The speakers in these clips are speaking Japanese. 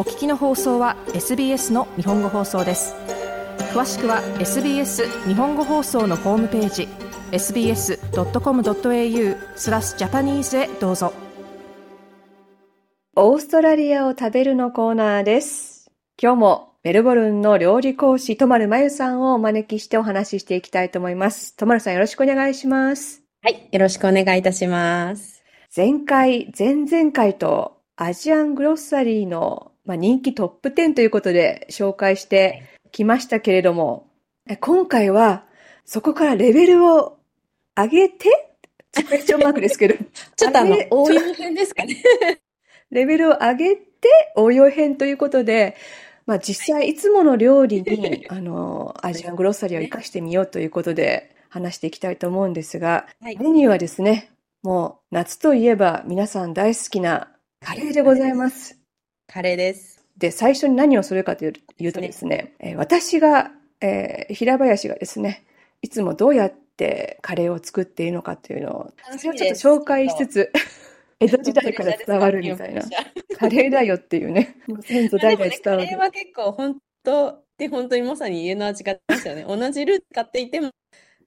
お聞きの放送は SBS の日本語放送です詳しくは SBS 日本語放送のホームページ sbs.com.au スラスジャパニーズへどうぞオーストラリアを食べるのコーナーです今日もメルボルンの料理講師、とまるまゆさんをお招きしてお話ししていきたいと思います。とまるさんよろしくお願いします。はい、よろしくお願いいたします。前回、前々回とアジアングロッサリーの、まあ、人気トップ10ということで紹介してきましたけれども、今回はそこからレベルを上げて、クエスチョンマークですけど。ちょっとあの、応用編ですかね。レベルを上げて応用編ということで、まあ実際いつもの料理に、あの、アジアングロッサリーを活かしてみようということで話していきたいと思うんですが、はい、メニューはですね、もう夏といえば皆さん大好きなカレーでございます。カレーです。で、最初に何をするかというとですね、えー、私が、えー、平林がですね、いつもどうやってカレーを作っているのかというのを、それをちょっと紹介しつつ、江戸時代から伝わるみたいな。カレーだよっていうね。先祖代々伝わる。カレーは結構本当で本当にまさに家の味がですよね。同じルーツ買っていても、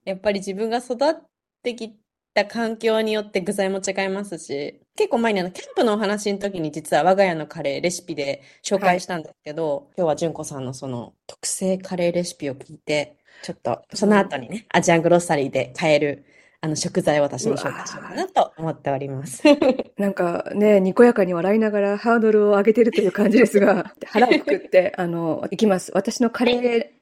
やっぱり自分が育ってきた環境によって具材も違いますし、結構前にあの、キャンプのお話の時に実は我が家のカレーレシピで紹介したんですけど、はい、今日は純子さんのその特製カレーレシピを聞いて、ちょっとその後にね、アジアングロッサリーで買えるあの食材を私も紹介しようかなと思っております。なんかね、にこやかに笑いながらハードルを上げてるという感じですが、腹をくくって、あの、いきます。私のカレ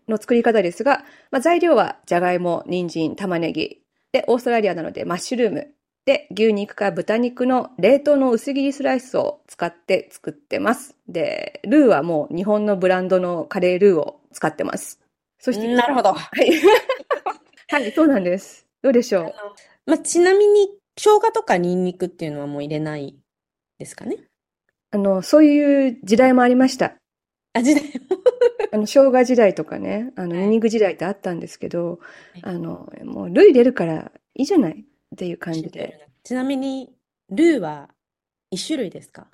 ーの作り方ですが、まあ、材料はじゃがいも、人参、玉ねぎ、で、オーストラリアなのでマッシュルーム。で、牛肉か豚肉の冷凍の薄切りスライスを使って作ってます。で、ルーはもう日本のブランドのカレールーを使ってます。そして、なるほど。はい。はい、そうなんです。どうでしょう？まあ、ちなみに、生姜とかニンニクっていうのはもう入れないですかね？あの、そういう時代もありました。あ、時代もあの、生姜時代とかね、あの、ニンニク時代ってあったんですけど、はい、あの、もう、ルー入れるからいいじゃないっていう感じで。ちなみに、ルーは一種類ですか？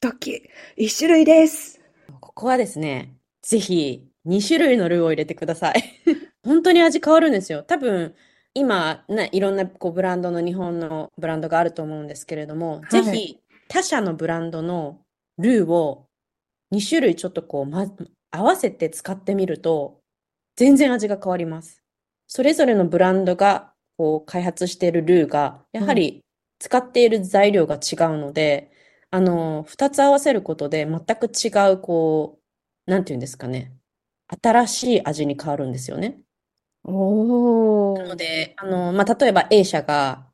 ドッキ一種類です。ここはですね、ぜひ、2種類のルーを入れてください。本当に味変わるんですよ。多分、今、ね、いろんなこうブランドの日本のブランドがあると思うんですけれども、はい、ぜひ他社のブランドのルーを2種類ちょっとこう、ま、合わせて使ってみると、全然味が変わります。それぞれのブランドがこう開発しているルーが、やはり使っている材料が違うので、うん、あの、二つ合わせることで全く違う、こう、なんていうんですかね。新しい味に変わるんですよね。おなので、あの、まあ、例えば A 社が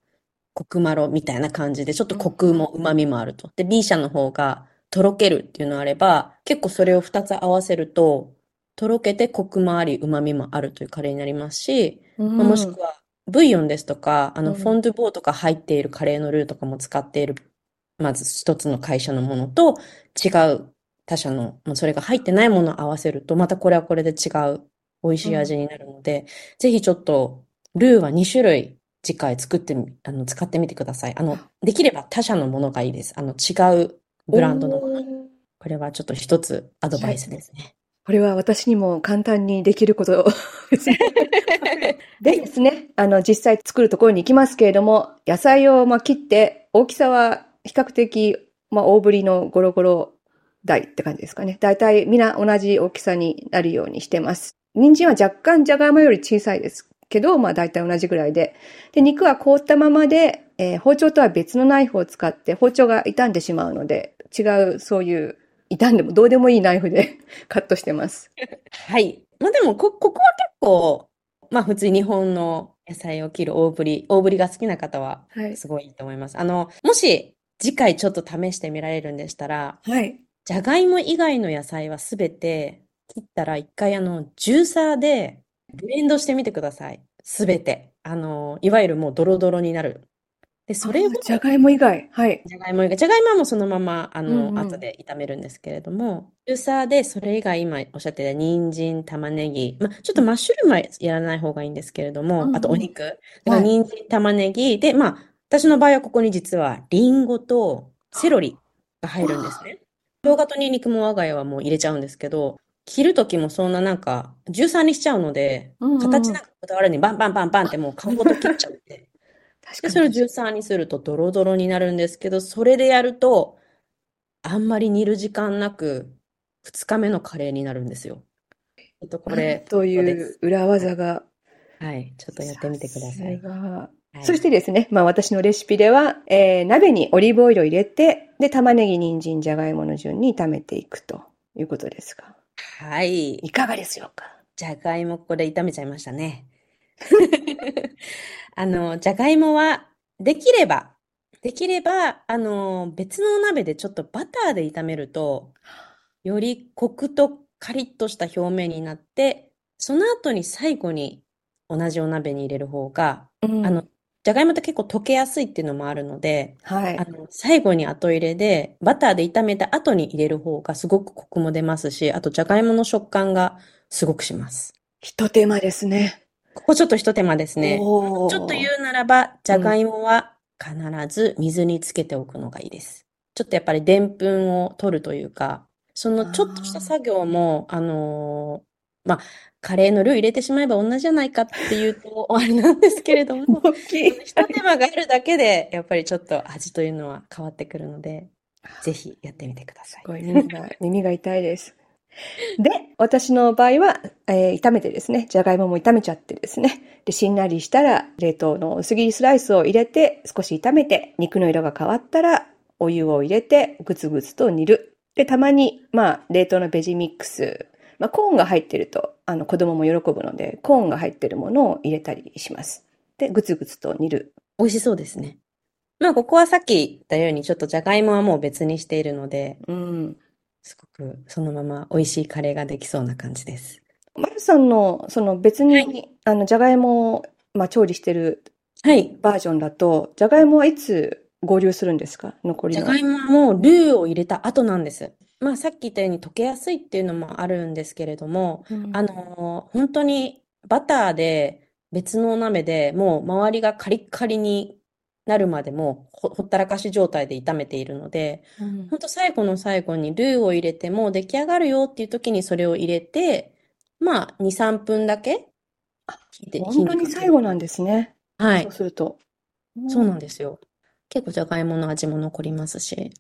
コクマロみたいな感じで、ちょっとコクも旨味もあると。で、B 社の方がとろけるっていうのあれば、結構それを2つ合わせると、とろけてコクもあり、旨味もあるというカレーになりますし、うん、もしくは、ブイヨンですとか、あの、フォンドゥボーとか入っているカレーのルーとかも使っている、まず一つの会社のものと違う他社の、それが入ってないものを合わせると、またこれはこれで違う美味しい味になるので、うん、ぜひちょっと、ルーは2種類次回作ってあの、使ってみてください。あの、できれば他社のものがいいです。あの、違うブランドのもの。これはちょっと一つアドバイスですね。これは私にも簡単にできることで ですね、あの、実際作るところに行きますけれども、野菜をまあ切って、大きさは比較的、まあ、大ぶりのゴロゴロ台って感じですかね。だいたいみんな同じ大きさになるようにしてます。人参は若干じゃがいもより小さいですけど、まあ大体同じぐらいで。で、肉は凍ったままで、えー、包丁とは別のナイフを使って包丁が傷んでしまうので、違うそういう傷んでもどうでもいいナイフで カットしてます。はい。まあでもこ、ここは結構、まあ普通に日本の野菜を切る大ぶり、大ぶりが好きな方はすごいいいと思います。はい、あの、もし次回ちょっと試してみられるんでしたら、はい。じゃがいも以外の野菜はすべて切ったら一回あの、ジューサーでブレンドしてみてください。すべて。あの、いわゆるもうドロドロになる。で、それを、じゃがいも以外。はい。じゃがいも以外。じゃがいもはもうそのまま、あの、うんうん、後で炒めるんですけれども、ジューサーでそれ以外今おっしゃってた人参、玉ねぎ、ま、ちょっとマッシュルームはやらない方がいいんですけれども、うんうん、あとお肉。だから人参、玉ねぎ、で、まあ、私の場合はここに実はリンゴとセロリが入るんですね。生姜とニンニクも我が家はもう入れちゃうんですけど、切るときもそんななんか、13にしちゃうので、うんうん形なんかこだわらずにバンバンバンバンってもう皮ごと切っちゃって。で。それを13にするとドロドロになるんですけど、それでやると、あんまり煮る時間なく、2日目のカレーになるんですよ。えっと、これ、といでう裏技が？はい、ちょっとやってみてください。はいそしてですね、まあ私のレシピでは、えー鍋にオリーブオイルを入れて、で、玉ねぎ、人参、じゃがいもの順に炒めていくということですが、はい。いかがでしょうか？じゃがいもここで炒めちゃいましたね。あの、じゃがいもは、できれば、できれば、あの、別のお鍋でちょっとバターで炒めると、よりコクとカリッとした表面になって、その後に最後に同じお鍋に入れる方が、うんあの、じゃがいもって結構溶けやすいっていうのもあるので、はいあ。の、最後に後入れで、バターで炒めた後に入れる方がすごくコクも出ますし、あとじゃがいもの食感がすごくします。一手間ですね。ここちょっと一手間ですね。ちょっと言うならば、じゃがいもは必ず水につけておくのがいいです。ちょっとやっぱりでんぷんを取るというか、そのちょっとした作業も、あのーまあ、カレーのルー入れてしまえば同じじゃないかっていうと、あれなんですけれども、大きい。一手間があるだけで、やっぱりちょっと味というのは変わってくるので、ぜひやってみてくださいす。ごい耳が、耳が痛いです。で、私の場合は、えー炒めてですね、じゃがいもも炒めちゃってですね、で、しんなりしたら、冷凍の薄切りスライスを入れて、少し炒めて、肉の色が変わったら、お湯を入れて、ぐつぐつと煮る。で、たまに、まあ、冷凍のベジミックス、まあ、コーンが入ってると、あの、子供も喜ぶので、コーンが入ってるものを入れたりします。で、ぐつぐつと煮る。美味しそうですね。まあ、ここはさっき言ったように、ちょっとじゃがいもはもう別にしているので、うん。すごくそのまま美味しいカレーができそうな感じです。まるさんの、その別に、はいあの、じゃがいもを、まあ、調理してるはい。バージョンだと、じゃがいもはいつ合流するんですか？残りの。じゃがいもはもうルーを入れた後なんです。まあさっき言ったように溶けやすいっていうのもあるんですけれども、うんあのー本当にバターで別のお鍋でもう周りがカリッカリになるまでもうほ、ほったらかし状態で炒めているので、うん本当最後の最後にルーを入れてもう出来上がるよっていう時にそれを入れて、まあ2、3分だけ火で本当に最後なんですね。はいそう。すると。そうなんでですよ。結構じゃがいもの味も残りますし。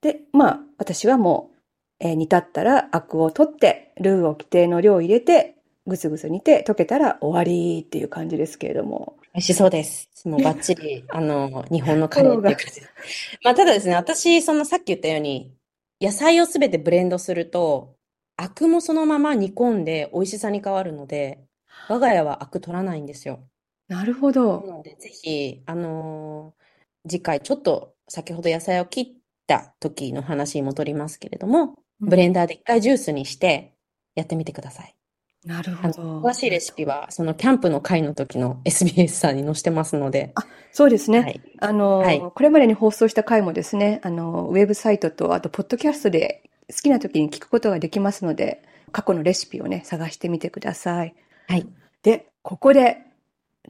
で、まあ、私はもう、えー煮立ったらアクを取って、ルーを規定の量入れて、ぐつぐつ煮て、溶けたら終わりっていう感じですけれども。美味しそうです。もうバッチリ、あの、日本のカレーっていう感じ。まあ、ただですね、私、そのさっき言ったように、野菜をすべてブレンドすると、アクもそのまま煮込んで美味しさに変わるので、我が家はアク取らないんですよ。なるほなど。ので、ぜひ、あのー次回ちょっと先ほど野菜を切った時の話に戻りますけれども、ブレンダーで一回ジュースにしてやってみてください。なるほど。詳しいレシピは、そのキャンプの会の時の SBS さんに載せてますので、そうですね。はい。あの、はいこれまでに放送した回もですね、あの、ウェブサイトと、あと、ポッドキャストで好きな時に聞くことができますので、過去のレシピをね、探してみてください。はい。で、ここで、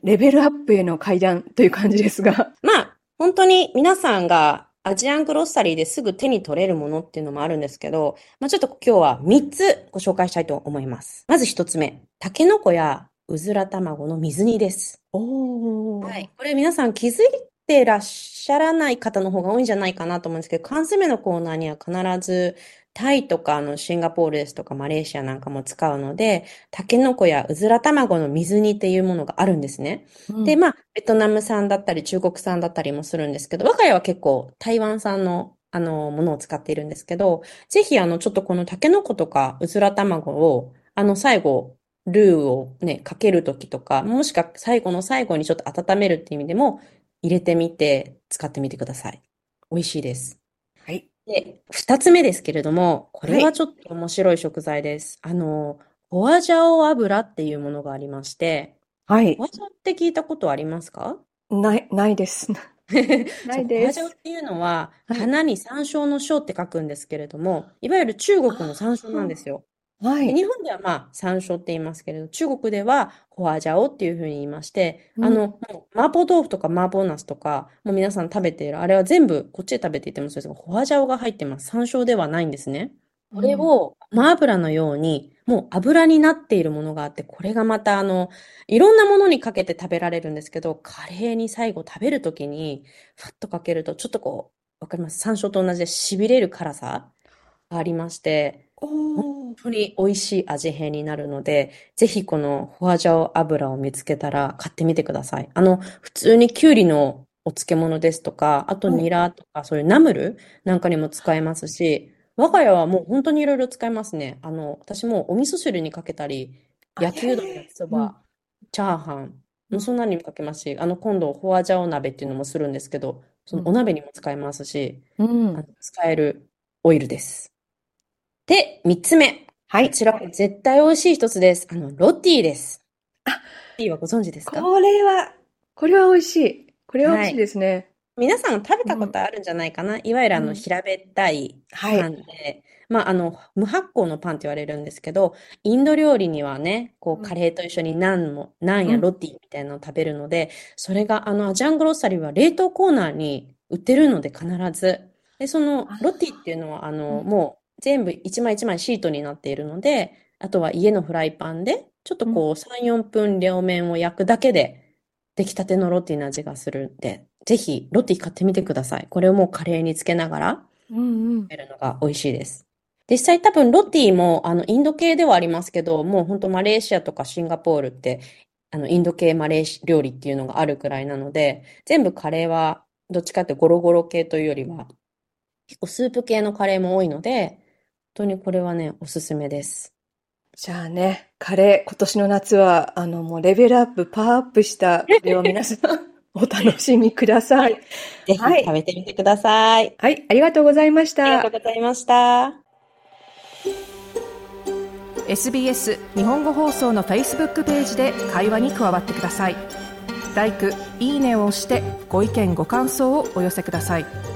レベルアップへの階段という感じですが、まあ、本当に皆さんがアジアングロッサリーですぐ手に取れるものっていうのもあるんですけど、まあちょっと今日は3つご紹介したいと思います。まず1つ目、タケノコやうずら卵の水煮です。おーはい。これ皆さん気づいてらっしゃらない方の方が多いんじゃないかなと思うんですけど、缶詰のコーナーには必ずタイとかあのシンガポールですとかマレーシアなんかも使うので、タケノコやうずら卵の水煮っていうものがあるんですね。で、まあ、ベトナム産だったり中国産だったりもするんですけど、我が家は結構台湾産のあの、ものを使っているんですけど、ぜひあの、ちょっとこのタケノコとかうずら卵を、あの、最後、ルーをね、かけるときとか、もしくは最後の最後にちょっと温めるっていう意味でも入れてみて使ってみてください。美味しいです。はい。で、二つ目ですけれども、これははいちょっと面白い食材です。あの、ホアジャオ油っていうものがありまして、はいホ。アジャオって聞いたことありますか？ない、ないです。ないですホアジャオっていうのは、はい花に山椒の椒って書くんですけれども、いわゆる中国の山椒なんですよ。はい。で日本ではまあ山椒って言いますけれど、中国ではホワジャオっていうふうに言いまして、うんあの、もう麻婆豆腐とか麻婆茄子とか、もう皆さん食べている、あれは全部こっちで食べていてもそうですが、ホワジャオが入ってます。山椒ではないんですね。これを、麻油のように、もう油になっているものがあって、これがまたあの、いろんなものにかけて食べられるんですけど、カレーに最後食べるときに、ファッとかけると、ちょっとこう、わかります？山椒と同じで痺れる辛さがありまして、お本当に美味しい味変になるので、ぜひこのホワジャオ油を見つけたら買ってみてください。あの、普通にきゅうりのお漬物ですとか、あとはいニラとか、そういうナムルなんかにも使えますし、我が家はもう本当にいろいろ使えますね。あの、私もお味噌汁にかけたり、あ焼きうどん、焼きそうんば、チャーハン、もうそんなにもかけますし、あの、今度、ホワジャオ鍋っていうのもするんですけど、そのお鍋にも使えますし、うんあの使えるオイルです。で、三つ目。はい。こちらは絶対美味しい一つです。あの、ロティです。ロティはご存知ですか？これは、これは美味しい。これは美味しいですね。皆さん食べたことあるんじゃないかな、いわゆるあの、うん平べったいはいパンで、まあ、あの、無発酵のパンって言われるんですけど、インド料理にはね、こうんう、カレーと一緒にナンも、ナンやうんロティみたいなのを食べるので、それがあの、アジアングロッサリーは冷凍コーナーに売ってるので必ず。で、そのあロティっていうのは、あの、うんもう全部一枚一枚シートになっているので、あとは家のフライパンで、ちょっとこう、3、4分両面を焼くだけで、出来たてのロティの味がするんで、ぜひロティ買ってみてください。これをもうカレーにつけながらうんうん食。べるのが美味しいです。実際多分ロティもあのインド系ではありますけど、もう本当マレーシアとかシンガポールってあのインド系マレーシ料理っていうのがあるくらいなので、全部カレーはどっちかってゴロゴロ系というよりは結構スープ系のカレーも多いので、本当にこれはね、おすすめです。じゃあね、カレー、今年の夏は、あの、もうレベルアップ、パワーアップしたカレーを皆さん、お楽しみください。ぜひはい食べてみてください。はい、ありがとうございましたありがとう。ございました。SBS 日本語放送の Facebook ページで会話に加わってください。「LIKE」「いいね」を押してご意見ご感想をお寄せください。